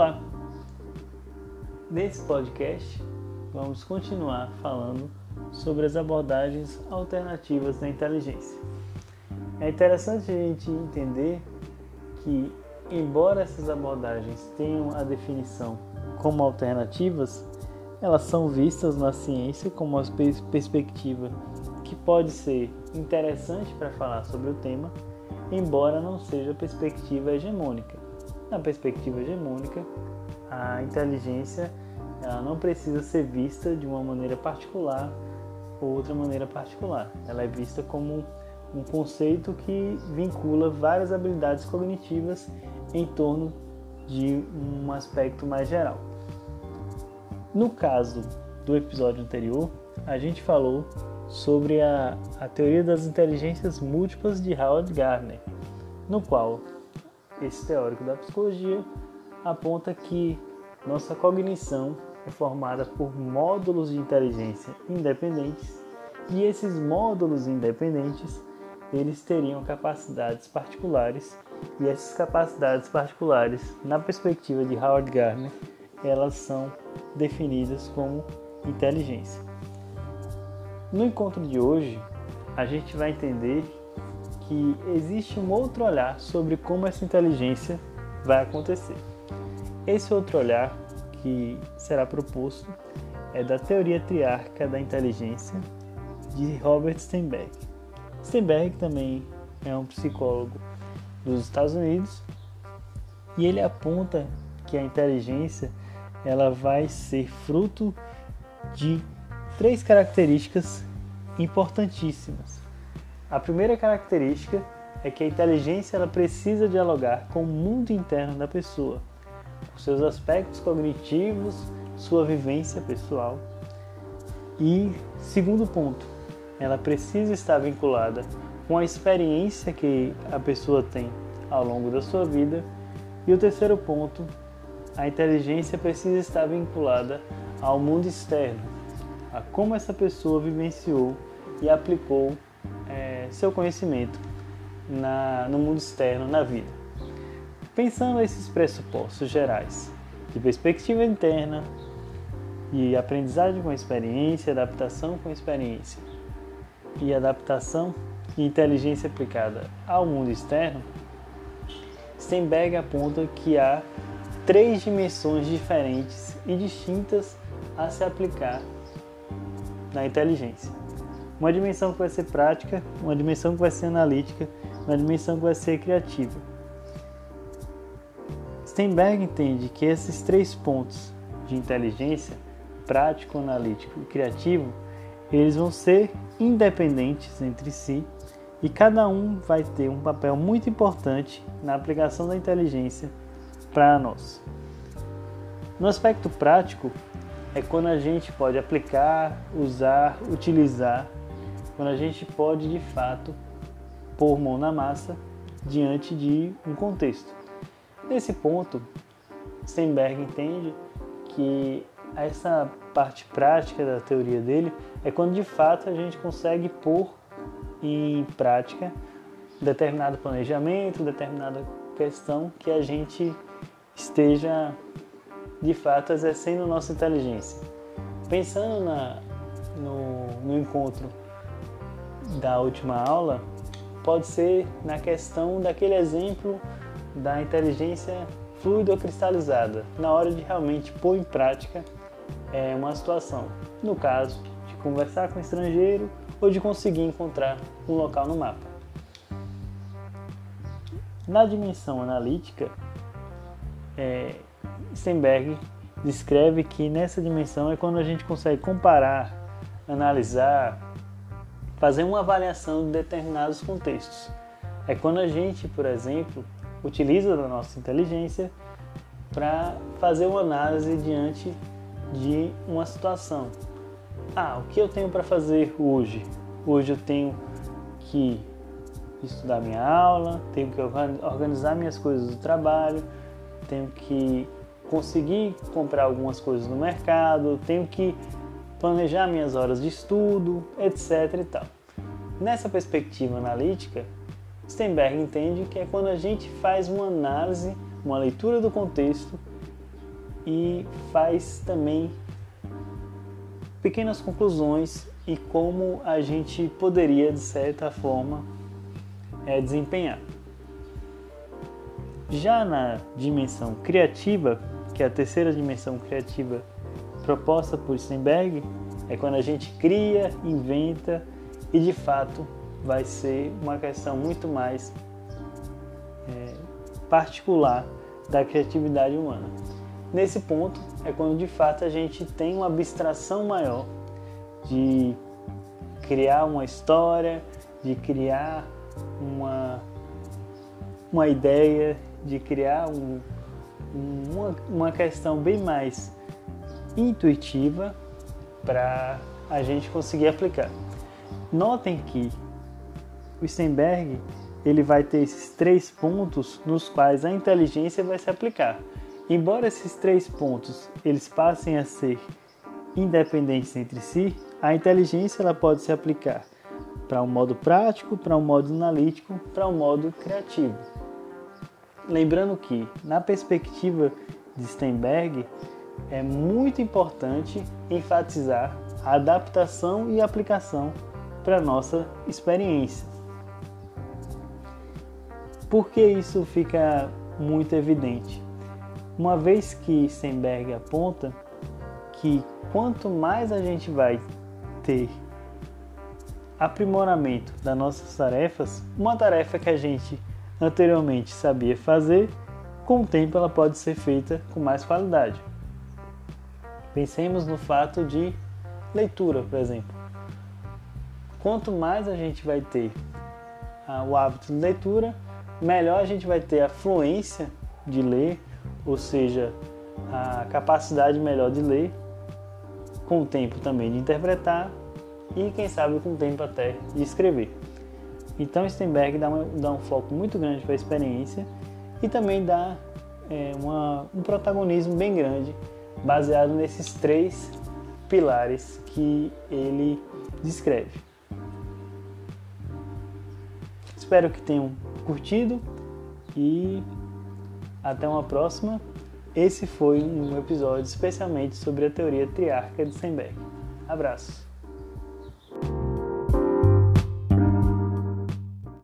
Olá! Nesse podcast, vamos continuar falando sobre as abordagens alternativas da inteligência. É interessante a gente entender que, embora essas abordagens tenham a definição como alternativas, elas são vistas na ciência como uma perspectiva que pode ser interessante para falar sobre o tema, embora não seja perspectiva hegemônica. Na perspectiva hegemônica, a inteligência ela não precisa ser vista de uma maneira particular ou outra maneira particular. Ela é vista como um conceito que vincula várias habilidades cognitivas em torno de um aspecto mais geral. No caso do episódio anterior, a gente falou sobre a, a teoria das inteligências múltiplas de Howard Gardner, no qual esse teórico da psicologia aponta que nossa cognição é formada por módulos de inteligência independentes e esses módulos independentes eles teriam capacidades particulares e essas capacidades particulares, na perspectiva de Howard Gardner, elas são definidas como inteligência. No encontro de hoje, a gente vai entender que existe um outro olhar sobre como essa inteligência vai acontecer. Esse outro olhar que será proposto é da teoria triárquica da inteligência de Robert Steinberg. Steinberg também é um psicólogo dos Estados Unidos e ele aponta que a inteligência ela vai ser fruto de três características importantíssimas. A primeira característica é que a inteligência ela precisa dialogar com o mundo interno da pessoa, com seus aspectos cognitivos, sua vivência pessoal. E segundo ponto, ela precisa estar vinculada com a experiência que a pessoa tem ao longo da sua vida. E o terceiro ponto, a inteligência precisa estar vinculada ao mundo externo, a como essa pessoa vivenciou e aplicou seu conhecimento na, no mundo externo, na vida. Pensando esses pressupostos gerais de perspectiva interna, de aprendizagem com experiência, adaptação com experiência e adaptação e inteligência aplicada ao mundo externo, Steinberg aponta que há três dimensões diferentes e distintas a se aplicar na inteligência. Uma dimensão que vai ser prática, uma dimensão que vai ser analítica, uma dimensão que vai ser criativa. Steinberg entende que esses três pontos de inteligência, prático, analítico e criativo, eles vão ser independentes entre si e cada um vai ter um papel muito importante na aplicação da inteligência para nós. No aspecto prático, é quando a gente pode aplicar, usar, utilizar, quando a gente pode de fato pôr mão na massa diante de um contexto. Nesse ponto, Steinberg entende que essa parte prática da teoria dele é quando de fato a gente consegue pôr em prática determinado planejamento, determinada questão que a gente esteja de fato exercendo nossa inteligência. Pensando na, no, no encontro da última aula, pode ser na questão daquele exemplo da inteligência fluida ou cristalizada, na hora de realmente pôr em prática é, uma situação. No caso, de conversar com um estrangeiro ou de conseguir encontrar um local no mapa. Na dimensão analítica, é, Stenberg descreve que nessa dimensão é quando a gente consegue comparar, analisar, fazer uma avaliação de determinados contextos. É quando a gente, por exemplo, utiliza da nossa inteligência para fazer uma análise diante de uma situação. Ah, o que eu tenho para fazer hoje? Hoje eu tenho que estudar minha aula, tenho que organizar minhas coisas do trabalho, tenho que conseguir comprar algumas coisas no mercado, tenho que planejar minhas horas de estudo, etc. E tal. Nessa perspectiva analítica, Steinberg entende que é quando a gente faz uma análise, uma leitura do contexto e faz também pequenas conclusões e como a gente poderia, de certa forma, é, desempenhar. Já na dimensão criativa, que é a terceira dimensão criativa proposta por Steinberg, é quando a gente cria, inventa e de fato vai ser uma questão muito mais é, particular da criatividade humana. Nesse ponto é quando de fato a gente tem uma abstração maior de criar uma história, de criar uma, uma ideia, de criar um, uma, uma questão bem mais intuitiva para a gente conseguir aplicar. Notem que o Steinberg ele vai ter esses três pontos nos quais a inteligência vai se aplicar. Embora esses três pontos eles passem a ser independentes entre si, a inteligência ela pode se aplicar para um modo prático, para um modo analítico, para um modo criativo. Lembrando que, na perspectiva de Steinberg, é muito importante enfatizar a adaptação e aplicação para nossa experiência. Por que isso fica muito evidente? Uma vez que Steinberg aponta que quanto mais a gente vai ter aprimoramento das nossas tarefas, uma tarefa que a gente anteriormente sabia fazer, com o tempo ela pode ser feita com mais qualidade. Pensemos no fato de leitura, por exemplo. Quanto mais a gente vai ter ah, o hábito de leitura, melhor a gente vai ter a fluência de ler, ou seja, a capacidade melhor de ler, com o tempo também de interpretar e, quem sabe, com o tempo até de escrever. Então, Stenberg dá, dá um foco muito grande para a experiência e também dá é, uma, um protagonismo bem grande baseado nesses três pilares que ele descreve. Espero que tenham curtido e até uma próxima. Esse foi um episódio especialmente sobre a teoria triárquica de Steinberg. Abraços!